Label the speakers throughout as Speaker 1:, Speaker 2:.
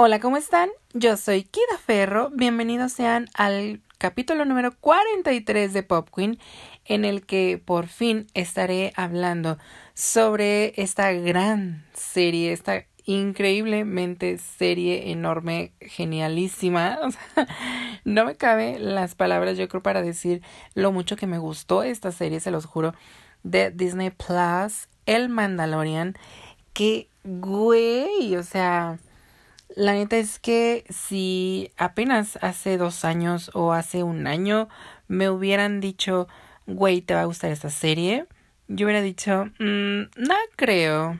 Speaker 1: Hola, ¿cómo están? Yo soy Kida Ferro. Bienvenidos sean al capítulo número 43 de Pop Queen, en el que por fin estaré hablando sobre esta gran serie, esta increíblemente serie enorme, genialísima. no me cabe las palabras, yo creo, para decir lo mucho que me gustó esta serie, se los juro, de Disney Plus, El Mandalorian, que, güey, o sea la neta es que si apenas hace dos años o hace un año me hubieran dicho, güey, te va a gustar esta serie, yo hubiera dicho, mmm, no creo.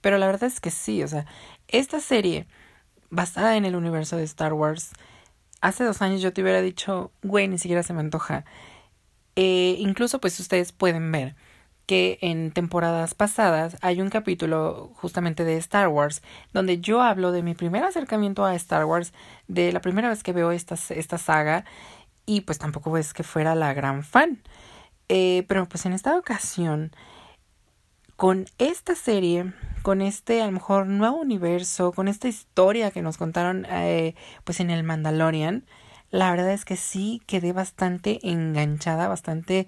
Speaker 1: Pero la verdad es que sí, o sea, esta serie basada en el universo de Star Wars, hace dos años yo te hubiera dicho, güey, ni siquiera se me antoja. Eh, incluso pues ustedes pueden ver que en temporadas pasadas hay un capítulo justamente de Star Wars donde yo hablo de mi primer acercamiento a Star Wars, de la primera vez que veo esta, esta saga y pues tampoco es que fuera la gran fan. Eh, pero pues en esta ocasión, con esta serie, con este a lo mejor nuevo universo, con esta historia que nos contaron eh, pues en el Mandalorian, la verdad es que sí quedé bastante enganchada, bastante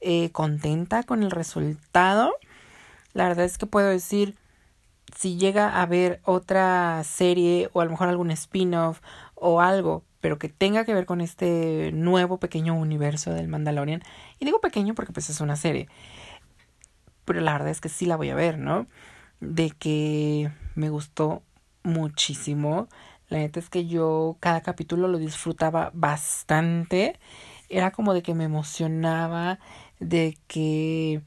Speaker 1: eh, contenta con el resultado. La verdad es que puedo decir, si llega a haber otra serie o a lo mejor algún spin-off o algo, pero que tenga que ver con este nuevo pequeño universo del Mandalorian, y digo pequeño porque pues es una serie, pero la verdad es que sí la voy a ver, ¿no? De que me gustó muchísimo. La neta es que yo cada capítulo lo disfrutaba bastante. Era como de que me emocionaba, de que...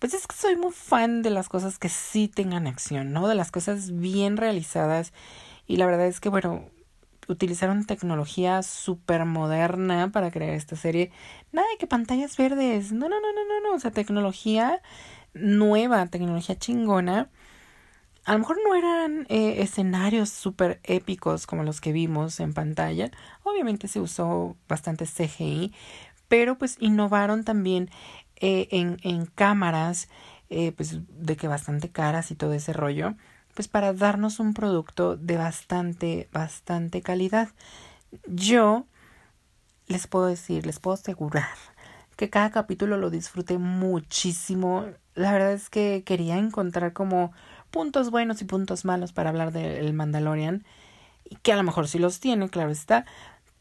Speaker 1: Pues es que soy muy fan de las cosas que sí tengan acción, ¿no? De las cosas bien realizadas. Y la verdad es que, bueno, utilizaron tecnología súper moderna para crear esta serie. Nada de que pantallas verdes. No, no, no, no, no, no. O sea, tecnología nueva, tecnología chingona a lo mejor no eran eh, escenarios súper épicos como los que vimos en pantalla. Obviamente se usó bastante CGI, pero pues innovaron también eh, en, en cámaras, eh, pues de que bastante caras y todo ese rollo, pues para darnos un producto de bastante, bastante calidad. Yo les puedo decir, les puedo asegurar que cada capítulo lo disfruté muchísimo. La verdad es que quería encontrar como puntos buenos y puntos malos para hablar del Mandalorian, y que a lo mejor sí los tiene, claro está,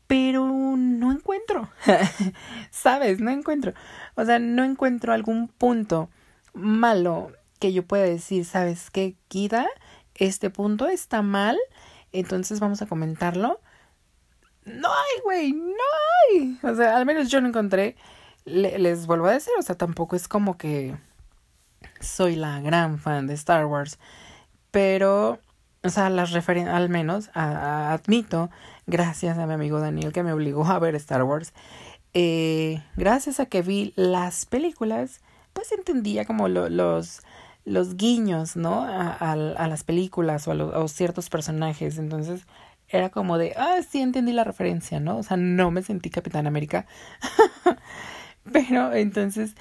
Speaker 1: pero no encuentro, ¿sabes? No encuentro, o sea, no encuentro algún punto malo que yo pueda decir, ¿sabes qué, Kida? Este punto está mal, entonces vamos a comentarlo. No hay, güey, no hay. O sea, al menos yo no encontré. les vuelvo a decir, o sea, tampoco es como que soy la gran fan de Star Wars, pero, o sea, las referen al menos admito, gracias a mi amigo Daniel que me obligó a ver Star Wars, eh, gracias a que vi las películas, pues entendía como los los guiños, ¿no? A, las películas o a, ciertos personajes. Entonces era como de, ah, sí entendí la referencia, ¿no? O sea, no me sentí Capitán América. Pero entonces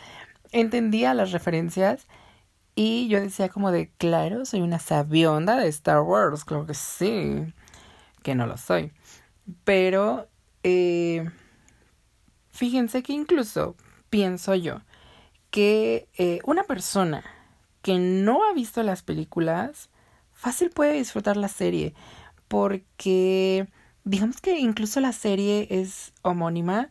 Speaker 1: entendía las referencias y yo decía como de, claro, soy una sabionda de Star Wars, claro que sí, que no lo soy. Pero, eh, fíjense que incluso pienso yo que eh, una persona que no ha visto las películas, fácil puede disfrutar la serie, porque digamos que incluso la serie es homónima.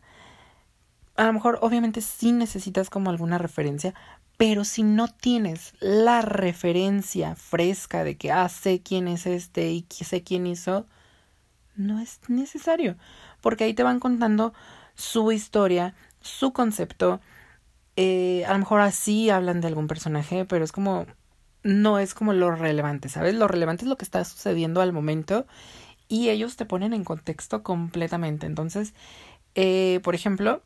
Speaker 1: A lo mejor obviamente sí necesitas como alguna referencia, pero si no tienes la referencia fresca de que, ah, sé quién es este y sé quién hizo, no es necesario, porque ahí te van contando su historia, su concepto. Eh, a lo mejor así hablan de algún personaje, pero es como, no es como lo relevante, ¿sabes? Lo relevante es lo que está sucediendo al momento y ellos te ponen en contexto completamente. Entonces, eh, por ejemplo,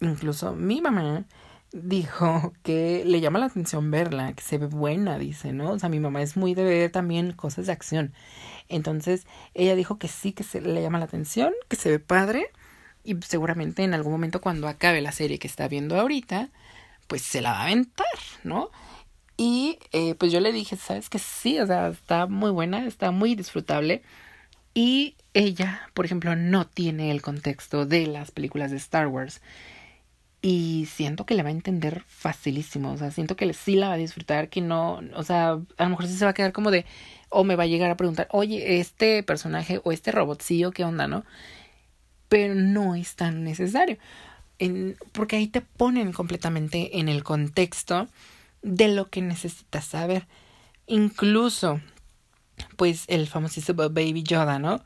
Speaker 1: incluso mi mamá dijo que le llama la atención verla, que se ve buena, dice, ¿no? O sea, mi mamá es muy de ver también cosas de acción. Entonces, ella dijo que sí, que se le llama la atención, que se ve padre y seguramente en algún momento cuando acabe la serie que está viendo ahorita, pues se la va a aventar, ¿no? Y eh, pues yo le dije, ¿sabes que sí? O sea, está muy buena, está muy disfrutable. Y ella, por ejemplo, no tiene el contexto de las películas de Star Wars. Y siento que le va a entender facilísimo. O sea, siento que sí la va a disfrutar, que no, o sea, a lo mejor sí se va a quedar como de, o me va a llegar a preguntar, oye, este personaje o este robotcillo, ¿qué onda, no? Pero no es tan necesario. En, porque ahí te ponen completamente en el contexto de lo que necesitas saber. Incluso, pues el famosísimo Baby Yoda, ¿no?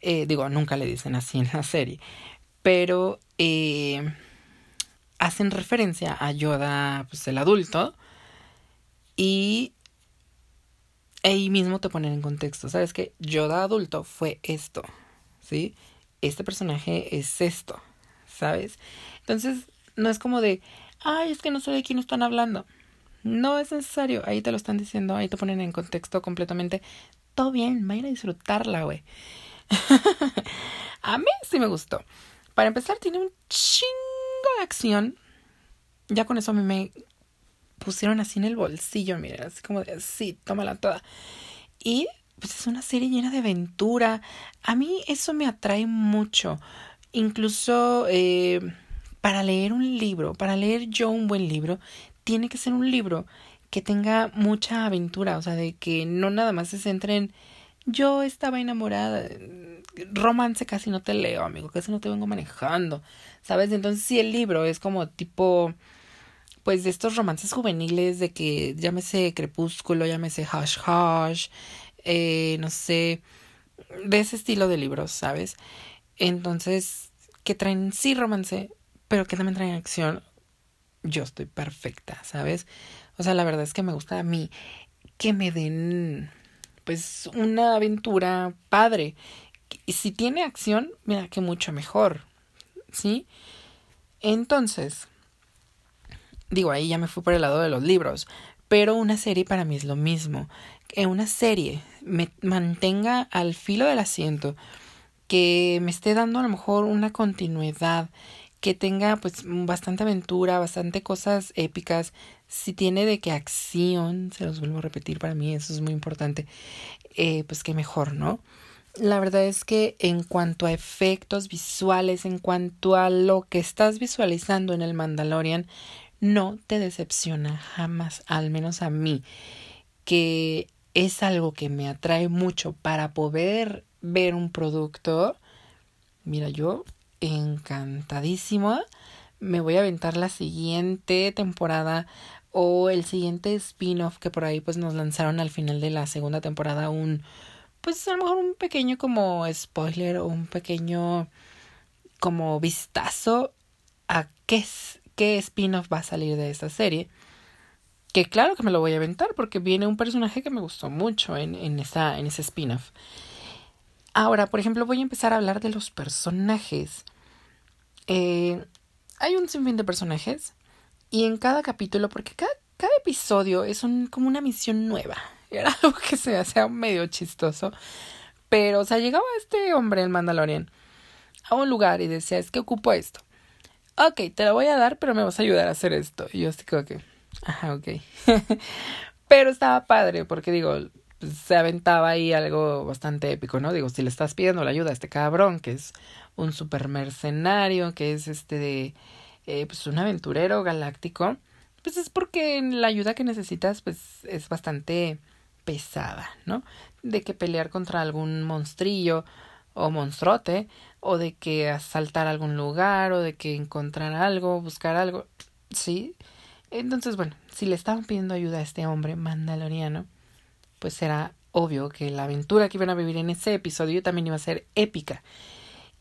Speaker 1: Eh, digo, nunca le dicen así en la serie, pero eh, hacen referencia a Yoda, pues el adulto, y ahí mismo te ponen en contexto, ¿sabes? Que Yoda adulto fue esto, ¿sí? Este personaje es esto, ¿sabes? Entonces, no es como de, ay, es que no sé de quién están hablando. No es necesario, ahí te lo están diciendo, ahí te ponen en contexto completamente. Todo bien, vayan a disfrutarla, güey. a mí sí me gustó. Para empezar, tiene un chingo acción. Ya con eso a mí me pusieron así en el bolsillo, miren, así como de, sí, tómala toda. Y pues es una serie llena de aventura. A mí eso me atrae mucho. Incluso eh, para leer un libro, para leer yo un buen libro, tiene que ser un libro que tenga mucha aventura, o sea, de que no nada más se centre en yo estaba enamorada, romance casi no te leo, amigo, casi no te vengo manejando, ¿sabes? Entonces, si el libro es como tipo, pues de estos romances juveniles, de que llámese Crepúsculo, llámese Hush Hush, eh, no sé, de ese estilo de libros, ¿sabes? Entonces, que traen sí romance, pero que también traen acción, yo estoy perfecta, ¿sabes? O sea, la verdad es que me gusta a mí que me den pues una aventura padre. Y si tiene acción, mira que mucho mejor. ¿Sí? Entonces, digo, ahí ya me fui por el lado de los libros, pero una serie para mí es lo mismo. Que una serie me mantenga al filo del asiento, que me esté dando a lo mejor una continuidad, que tenga pues bastante aventura, bastante cosas épicas, si tiene de que acción, se los vuelvo a repetir para mí, eso es muy importante, eh, pues que mejor, ¿no? La verdad es que en cuanto a efectos visuales, en cuanto a lo que estás visualizando en el Mandalorian, no te decepciona jamás, al menos a mí, que es algo que me atrae mucho para poder ver un producto. Mira, yo encantadísima. Me voy a aventar la siguiente temporada o el siguiente spin-off que por ahí pues nos lanzaron al final de la segunda temporada un pues a lo mejor un pequeño como spoiler o un pequeño como vistazo a qué, qué spin-off va a salir de esta serie. Que claro que me lo voy a aventar porque viene un personaje que me gustó mucho en, en, esa, en ese spin-off. Ahora, por ejemplo, voy a empezar a hablar de los personajes. Eh, hay un sinfín de personajes y en cada capítulo, porque cada, cada episodio es un, como una misión nueva. Era algo que se hacía medio chistoso. Pero, o sea, llegaba este hombre, el Mandalorian, a un lugar y decía, es que ocupo esto. Ok, te lo voy a dar, pero me vas a ayudar a hacer esto. Y yo así como que, ajá, ok. pero estaba padre, porque digo, pues, se aventaba ahí algo bastante épico, ¿no? Digo, si le estás pidiendo la ayuda a este cabrón, que es un super mercenario, que es este de, eh, pues un aventurero galáctico, pues es porque la ayuda que necesitas, pues es bastante pesada, ¿no? De que pelear contra algún monstrillo o monstruote, o de que asaltar algún lugar, o de que encontrar algo, buscar algo, ¿sí? Entonces, bueno, si le estaban pidiendo ayuda a este hombre mandaloriano, pues era obvio que la aventura que iban a vivir en ese episodio también iba a ser épica.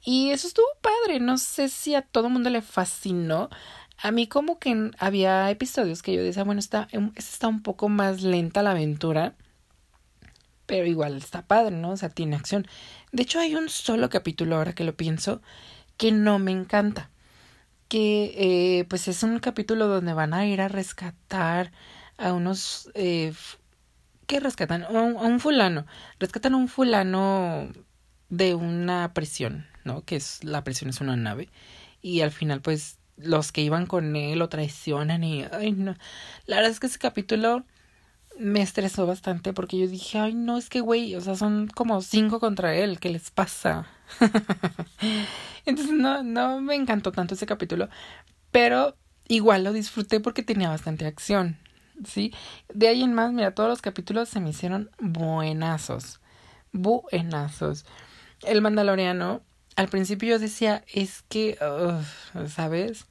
Speaker 1: Y eso estuvo padre, no sé si a todo el mundo le fascinó. A mí como que había episodios que yo decía, bueno, está, em, está un poco más lenta la aventura, pero igual está padre, ¿no? O sea, tiene acción. De hecho, hay un solo capítulo, ahora que lo pienso, que no me encanta. Que eh, pues es un capítulo donde van a ir a rescatar a unos eh, que rescatan a un, fulano, rescatan a un fulano de una prisión, ¿no? Que es la prisión es una nave y al final pues los que iban con él lo traicionan y ay no. La verdad es que ese capítulo me estresó bastante porque yo dije, ay, no, es que, güey, o sea, son como cinco contra él, ¿qué les pasa? Entonces, no, no me encantó tanto ese capítulo, pero igual lo disfruté porque tenía bastante acción, ¿sí? De ahí en más, mira, todos los capítulos se me hicieron buenazos, buenazos. El Mandaloriano, al principio yo decía, es que, ¿sabes?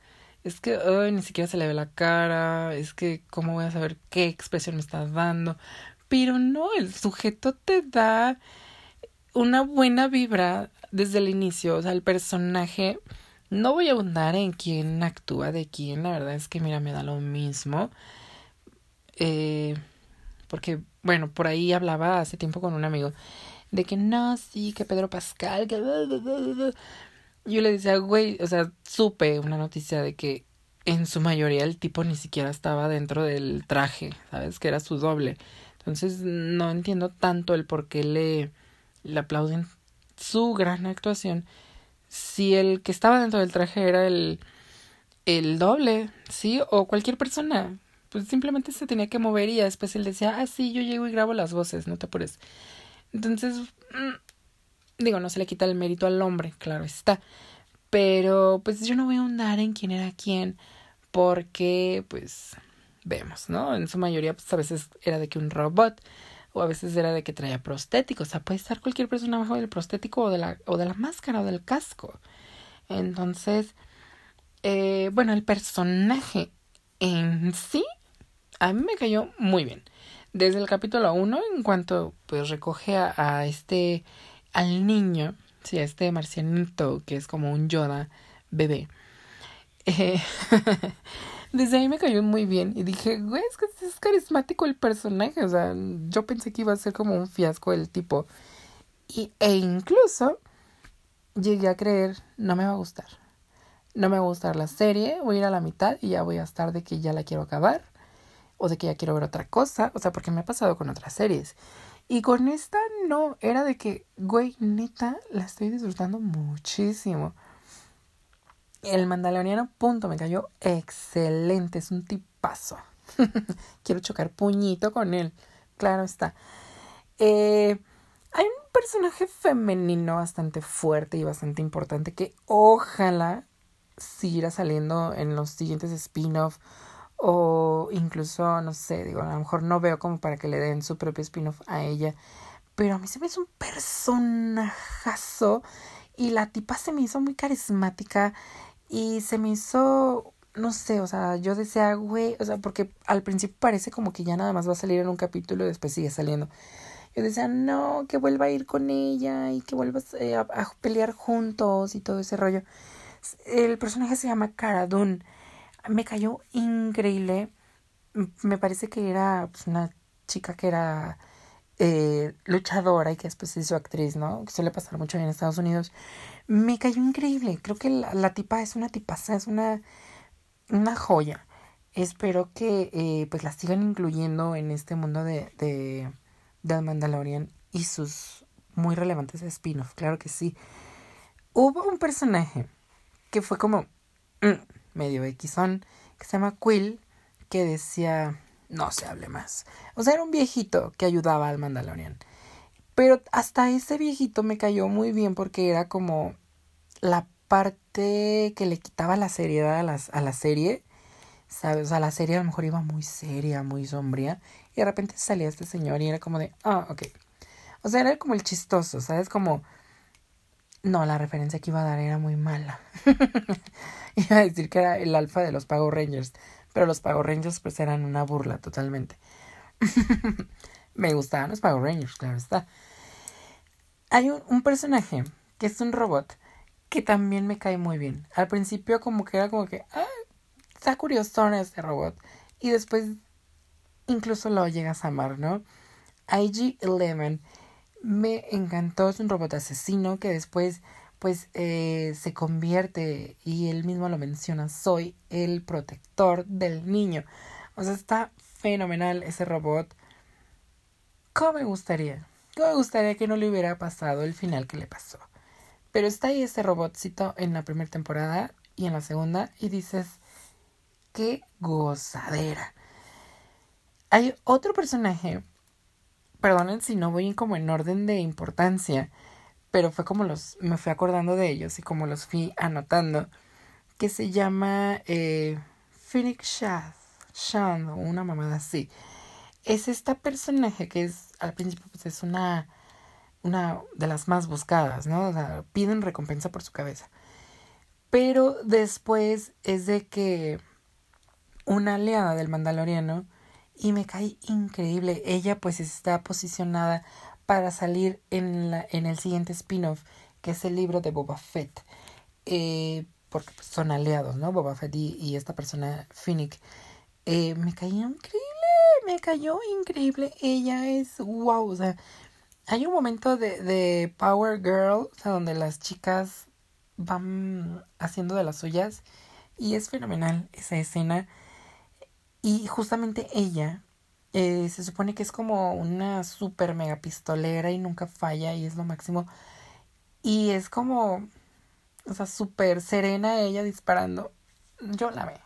Speaker 1: Es que ni siquiera se le ve la cara, es que cómo voy a saber qué expresión me estás dando. Pero no, el sujeto te da una buena vibra desde el inicio, o sea, el personaje, no voy a abundar en quién actúa de quién, la verdad es que mira, me da lo mismo. Eh, porque, bueno, por ahí hablaba hace tiempo con un amigo de que no, sí, que Pedro Pascal, que yo le decía, güey, o sea, supe una noticia de que en su mayoría el tipo ni siquiera estaba dentro del traje, ¿sabes? Que era su doble. Entonces no entiendo tanto el por qué le, le aplauden su gran actuación si el que estaba dentro del traje era el, el doble, ¿sí? O cualquier persona. Pues simplemente se tenía que mover y después él decía, ah, sí, yo llego y grabo las voces, no te apures. Entonces, mm, Digo, no se le quita el mérito al hombre, claro está. Pero pues yo no voy a ahondar en quién era quién, porque pues vemos, ¿no? En su mayoría pues a veces era de que un robot o a veces era de que traía prostéticos, o sea, puede estar cualquier persona bajo del prostético o de la, o de la máscara o del casco. Entonces, eh, bueno, el personaje en sí a mí me cayó muy bien. Desde el capítulo 1, en cuanto pues recoge a, a este al niño, sí, este marcianito que es como un Yoda bebé. Eh, desde ahí me cayó muy bien y dije, güey, es que es carismático el personaje, o sea, yo pensé que iba a ser como un fiasco el tipo. Y, e incluso llegué a creer, no me va a gustar. No me va a gustar la serie, voy a ir a la mitad y ya voy a estar de que ya la quiero acabar o de que ya quiero ver otra cosa, o sea, porque me ha pasado con otras series. Y con esta no, era de que, güey, neta, la estoy disfrutando muchísimo. El Mandaloriano, punto, me cayó excelente, es un tipazo. Quiero chocar puñito con él, claro está. Eh, hay un personaje femenino bastante fuerte y bastante importante que ojalá siga saliendo en los siguientes spin-off o incluso, no sé, digo, a lo mejor no veo como para que le den su propio spin-off a ella, pero a mí se me hizo un personajazo y la tipa se me hizo muy carismática y se me hizo, no sé, o sea, yo decía, güey, o sea, porque al principio parece como que ya nada más va a salir en un capítulo y después sigue saliendo. Yo decía, no, que vuelva a ir con ella y que vuelva eh, a, pelear juntos y todo ese rollo. El personaje se llama Cara me cayó increíble. Me parece que era pues, una chica que era eh, luchadora y que después se hizo actriz, ¿no? Que suele pasar mucho en Estados Unidos. Me cayó increíble. Creo que la, tipa es una tipaza, es una, una joya. Espero que eh, pues la sigan incluyendo en este mundo de, de, de Mandalorian y sus muy relevantes spin-off, claro que sí. Hubo un personaje que fue como... Mm, medio Xon, que se llama Quill, que decía no se hable más. O sea, era un viejito que ayudaba al Mandalorian. Pero hasta ese viejito me cayó muy bien porque era como la parte que le quitaba la seriedad a, las, a la serie. ¿Sabes? O sea, la serie a lo mejor iba muy seria, muy sombría. Y de repente salía este señor y era como de, ah, ok. O sea, era como el chistoso, ¿sabes? Como no, la referencia que iba a dar era muy mala. iba a decir que era el alfa de los Pago Rangers, pero los Pago Rangers pues eran una burla totalmente. Me gustaban los Pago Rangers, claro está. Hay un, personaje que es un robot que también me cae muy bien. Al principio como que era como que, ah, está curioso este robot. Y después incluso lo llegas a amar, ¿no? IG-11 me encantó, es un robot asesino que después pues eh, se convierte y él mismo lo menciona, soy el protector del niño. O sea, está fenomenal ese robot. ¿Cómo me gustaría? ¿Cómo me gustaría que no le hubiera pasado el final que le pasó? Pero está ahí ese robotcito en la primera temporada y en la segunda y dices, qué gozadera. Hay otro personaje, perdonen si no voy como en orden de importancia, pero fue como los, me fui acordando de ellos y como los fui anotando, que se llama eh, Phoenix Shad, Shand, una mamada así. Es esta personaje que es, al principio, pues es una, una de las más buscadas, ¿no? O sea, piden recompensa por su cabeza. Pero después es de que una aliada del Mandaloriano y me cae increíble. Ella pues está posicionada para salir en, la, en el siguiente spin-off, que es el libro de Boba Fett. Eh, porque pues, son aliados, ¿no? Boba Fett y, esta persona, Finnick. Eh, me cayó increíble, me cayó increíble. Ella es wow, o sea, hay un momento de, de Power Girl, o sea, donde las chicas van haciendo de las suyas y es fenomenal esa escena. Y justamente ella eh, se supone que es como una super mega pistolera y nunca falla y es lo máximo. Y es como, o sea, súper serena ella disparando. Yo la veo.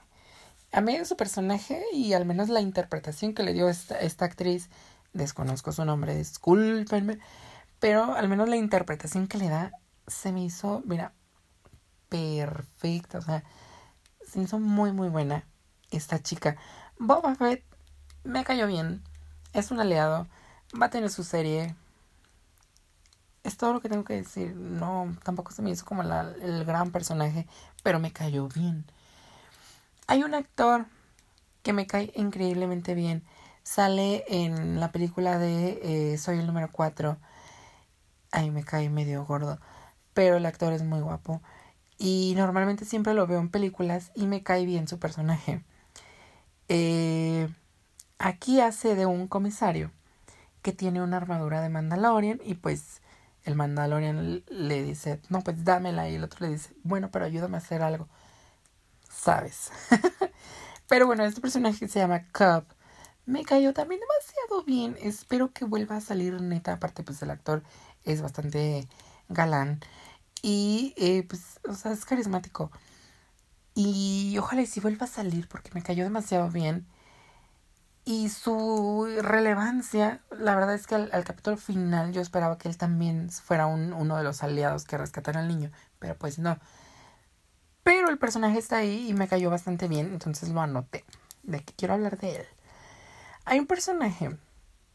Speaker 1: Amé su personaje y al menos la interpretación que le dio esta, esta actriz. Desconozco su nombre, discúlpenme. Pero al menos la interpretación que le da se me hizo, mira, perfecta. O sea, se hizo muy, muy buena esta chica. Boba Fett me cayó bien. Es un aliado. Va a tener su serie. Es todo lo que tengo que decir. No, tampoco se me hizo como el gran personaje, pero me cayó bien. Hay un actor que me cae increíblemente bien. Sale en la película de eh, Soy el número 4. Ahí me cae medio gordo. Pero el actor es muy guapo. Y normalmente siempre lo veo en películas y me cae bien su personaje. Eh, Aquí hace de un comisario que tiene una armadura de Mandalorian y pues el Mandalorian le dice, no, pues dámela y el otro le dice, bueno, pero ayúdame a hacer algo. Sabes. pero bueno, este personaje se llama Cub. Me cayó también demasiado bien. Espero que vuelva a salir neta. Aparte, pues el actor es bastante galán. Y eh, pues, o sea, es carismático. Y ojalá y si vuelva a salir porque me cayó demasiado bien. Y su relevancia, la verdad es que al, capítulo final yo esperaba que él también fuera un, uno de los aliados que rescatara al niño, pero pues no. Pero el personaje está ahí y me cayó bastante bien, entonces lo anoté. De que quiero hablar de él. Hay un personaje,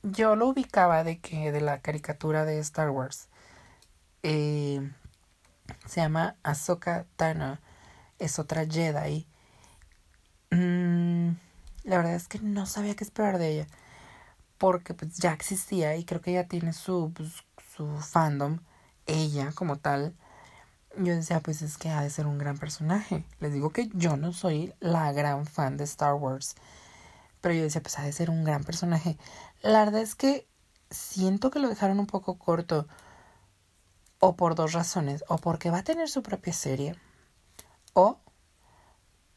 Speaker 1: yo lo ubicaba de que de la caricatura de Star Wars. Eh, se llama Ahsoka Tano. Es otra Jedi. Mmm la verdad es que no sabía qué esperar de ella. Porque pues ya existía y creo que ella tiene su, pues, su fandom, ella como tal. Yo decía, pues es que ha de ser un gran personaje. Les digo que yo no soy la gran fan de Star Wars. Pero yo decía, pues ha de ser un gran personaje. La verdad es que siento que lo dejaron un poco corto. O por dos razones. O porque va a tener su propia serie. O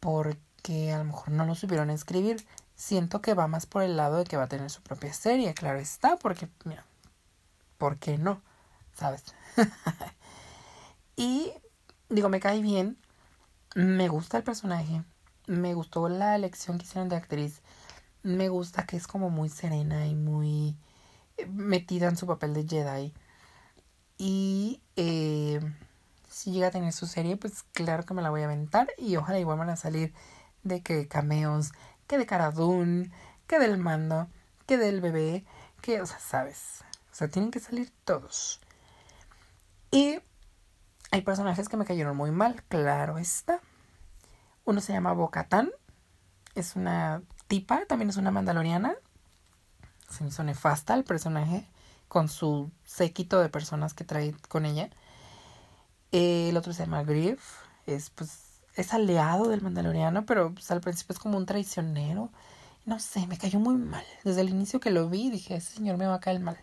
Speaker 1: porque que a lo mejor no lo supieron escribir. Siento que va más por el lado de que va a tener su propia serie, claro está, porque, mira, ¿por qué no? ¿Sabes? y digo, me cae bien, me gusta el personaje, me gustó la elección que hicieron de actriz, me gusta que es como muy serena y muy eh, metida en su papel de Jedi. Y eh, si llega a tener su serie, pues claro que me la voy a aventar y ojalá igual van a salir de que cameos, que de Caradún, que del mando, que del bebé, que, o sea, sabes. O sea, tienen que salir todos. Y hay personajes que me cayeron muy mal, claro está. Uno se llama Bocatán, es una tipa, también es una mandaloriana. Se me hizo nefasta el personaje con su séquito de personas que trae con ella. El otro se llama Griff, es pues es aliado del Mandaloriano, pero pues, al principio es como un traicionero. No sé, me cayó muy mal. Desde el inicio que lo vi dije, ese señor me va a caer mal.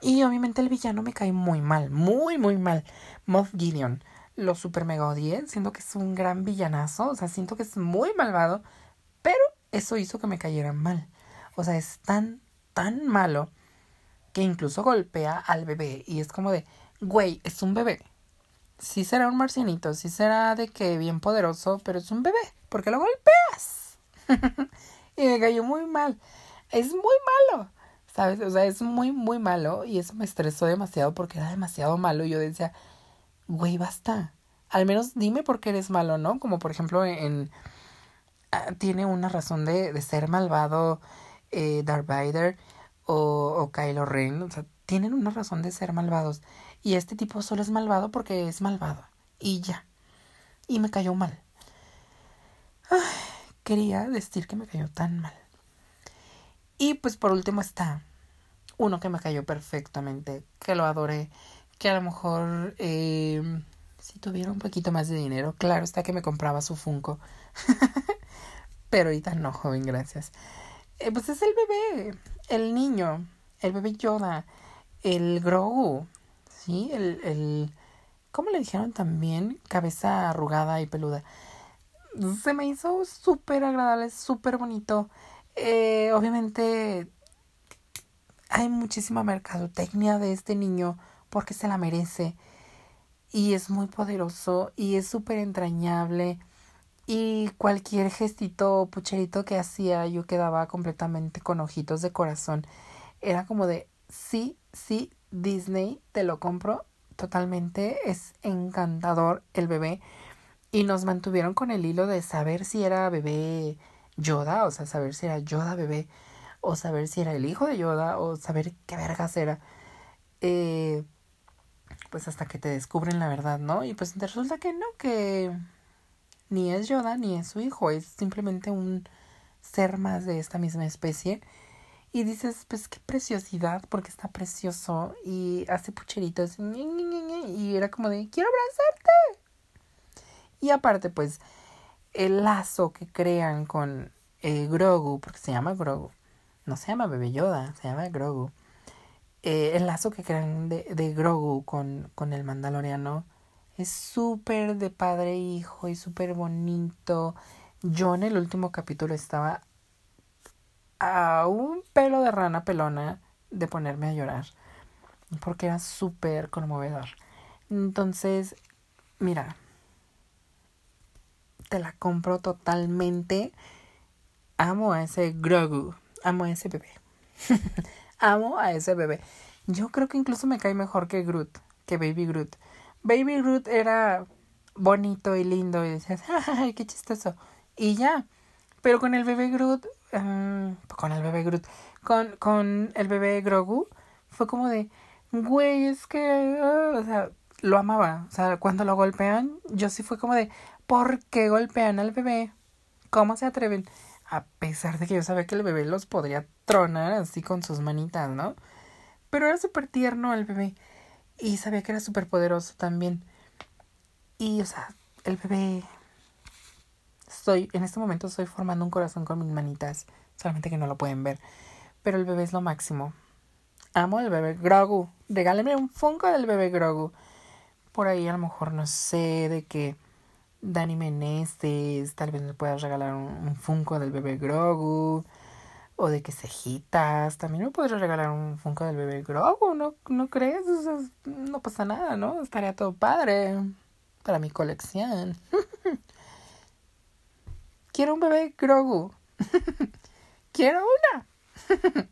Speaker 1: Y obviamente el villano me cae muy mal, muy, muy mal. Moff Gideon. Lo super mega odié, siento que es un gran villanazo, o sea, siento que es muy malvado, pero eso hizo que me cayera mal. O sea, es tan, tan malo que incluso golpea al bebé y es como de, güey, es un bebé sí será un marcianito, sí será de que bien poderoso, pero es un bebé, porque lo golpeas. y me cayó muy mal. es muy malo, ¿sabes? O sea, es muy, muy malo y eso me estresó demasiado porque era demasiado malo y yo decía, güey, basta. Al menos dime por qué eres malo, ¿no? Como por ejemplo en... Ah, tiene una razón de, de ser malvado eh, Darth Vader o, o Kylo Ren. O sea, tienen una razón de ser malvados. Y este tipo solo es malvado porque es malvado. Y ya. Y me cayó mal. quería decir que me cayó tan mal. Y pues por último está uno que me cayó perfectamente, que lo adoré, que a lo mejor eh, si tuviera un poquito más de dinero, claro está que me compraba su Funko. Pero ahorita no, joven, gracias. Eh, pues es el bebé, el niño, el bebé Yoda, el Grogu, ¿sí? El, el, ¿cómo le dijeron también? Cabeza arrugada y peluda. Se me hizo súper agradable, súper bonito. Eh, obviamente hay muchísima mercadotecnia de este niño porque se la merece. Y es muy poderoso y es súper entrañable. Y cualquier gestito pucherito que hacía, yo quedaba completamente con ojitos de corazón. Era como de, sí, sí, Disney, te lo compro totalmente. Es encantador el bebé. Y nos mantuvieron con el hilo de saber si era bebé Yoda, o sea, saber si era Yoda bebé, o saber si era el hijo de Yoda, o saber qué vergas era. Eh, pues hasta que te descubren la verdad, ¿no? Y pues resulta que no, que ni es Yoda ni es su hijo, es simplemente un ser más de esta misma especie. Y dices, pues qué preciosidad, porque está precioso y hace pucheritos. Y era como de, quiero abrazarte. Y aparte, pues, el lazo que crean con eh, Grogu, porque se llama Grogu, no se llama Bebé Yoda, se llama Grogu. Eh, el lazo que crean de, de Grogu con, con el Mandaloriano es súper de padre hijo y súper bonito. Yo en el último capítulo estaba a un pelo de rana pelona de ponerme a llorar. Porque era súper conmovedor. Entonces, mira, te la compro totalmente. Amo a ese Grogu. Amo a ese bebé. Amo a ese bebé. Yo creo que incluso me cae mejor que Groot, que Baby Groot. Baby Groot era bonito y lindo y decías, ¡ay, qué chistoso! Y ya. Pero con el bebé Groot, um, con el bebé Groot, con, con el bebé Grogu, fue como de, güey, es que, uh", o sea, lo amaba. O sea, cuando lo golpean, yo sí fue como de, ¿por qué golpean al bebé? ¿Cómo se atreven? A pesar de que yo sabía que el bebé los podría tronar así con sus manitas, ¿no? Pero era súper tierno el bebé. Y sabía que era súper poderoso también. Y, o sea, el bebé... Estoy, en este momento estoy formando un corazón con mis manitas. Solamente que no lo pueden ver. Pero el bebé es lo máximo. Amo el bebé Grogu. Regáleme un Funko del bebé Grogu. Por ahí a lo mejor no sé de que Dani Meneses tal vez me puedas regalar un, un Funko del bebé Grogu o de que cejitas. También me podría regalar un Funko del bebé Grogu, ¿no, no crees? no pasa nada, ¿no? Estaría todo padre para mi colección. Quiero un bebé Grogu. Quiero una.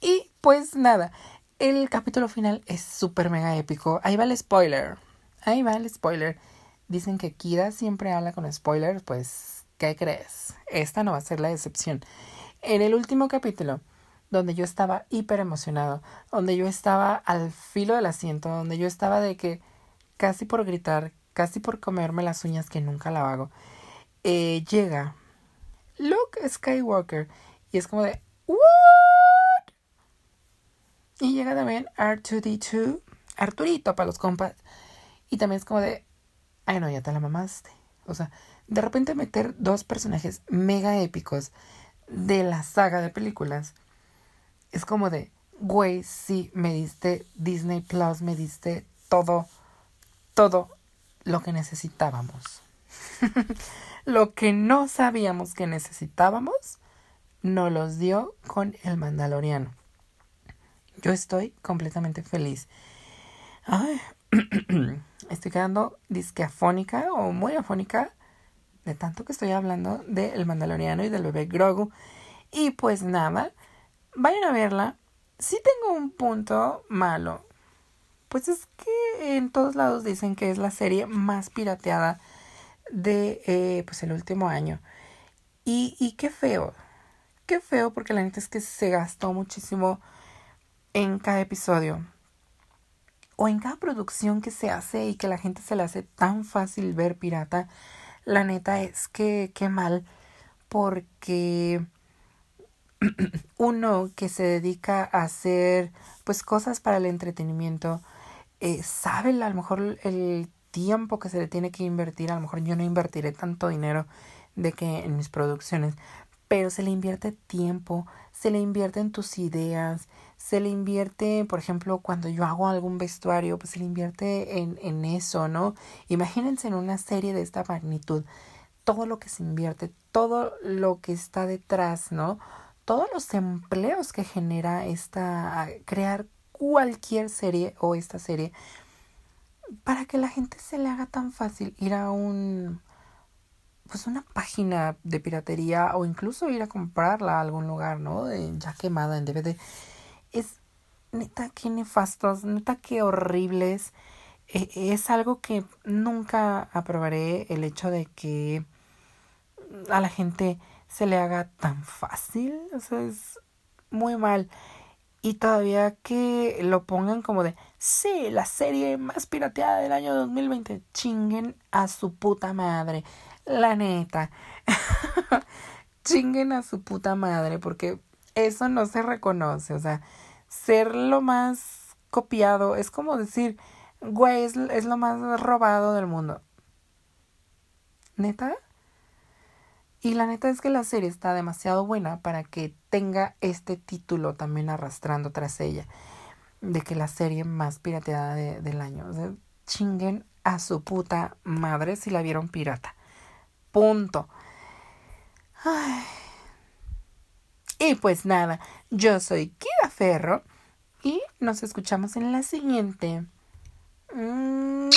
Speaker 1: y pues nada, el capítulo final es súper mega épico. Ahí va el spoiler. Ahí va el spoiler. Dicen que Kira siempre habla con spoilers, pues, ¿qué crees? Esta no va a ser la excepción. En el último capítulo, donde yo estaba hiper emocionado, donde yo estaba al filo del asiento, donde yo estaba de que casi por gritar, casi por comerme las uñas que nunca la hago, eh, llega Luke Skywalker y es como de ¿What? Y llega también R2D2, Arturito para los compas. Y también es como de, ay no, ya te la mamaste. O sea, de repente meter dos personajes mega épicos de la saga de películas, es como de, güey, sí, me diste Disney Plus, me diste todo, todo lo que necesitábamos. lo que no sabíamos que necesitábamos, nos los dio con el Mandaloriano. Yo estoy completamente feliz. Ay, estoy quedando disque afónica o muy afónica de tanto que estoy hablando del Mandaloriano y del bebé Grogu. Y pues nada, vayan a verla. Sí tengo un punto malo. Pues es que en todos lados dicen que es la serie más pirateada de eh, pues el último año. Y, y qué feo. Qué feo porque la neta es que se gastó muchísimo en cada episodio. O en cada producción que se hace y que la gente se le hace tan fácil ver pirata. La neta es que qué mal. Porque uno que se dedica a hacer pues cosas para el entretenimiento eh, sabe a lo mejor el tiempo que se le tiene que invertir a lo mejor yo no invertiré tanto dinero de que en mis producciones pero se le invierte tiempo se le invierte en tus ideas se le invierte por ejemplo cuando yo hago algún vestuario pues se le invierte en, en eso no imagínense en una serie de esta magnitud todo lo que se invierte todo lo que está detrás no todos los empleos que genera esta crear cualquier serie o esta serie para que la gente se le haga tan fácil ir a un pues una página de piratería o incluso ir a comprarla a algún lugar, ¿no? ya quemada en DVD. Es neta que nefastos, neta que horribles. E, es algo que nunca aprobaré el hecho de que a la gente se le haga tan fácil. O sea, es muy mal. Y todavía que lo pongan como de, sí, la serie más pirateada del año 2020. Chinguen a su puta madre. La neta. Chinguen a su puta madre. Porque eso no se reconoce. O sea, ser lo más copiado es como decir, güey, es, es lo más robado del mundo. ¿Neta? Y la neta es que la serie está demasiado buena para que tenga este título también arrastrando tras ella. De que la serie más pirateada del año. O sea, chinguen a su puta madre si la vieron pirata. Punto. Y pues nada, yo soy Kida Ferro y nos escuchamos en la siguiente. Mm,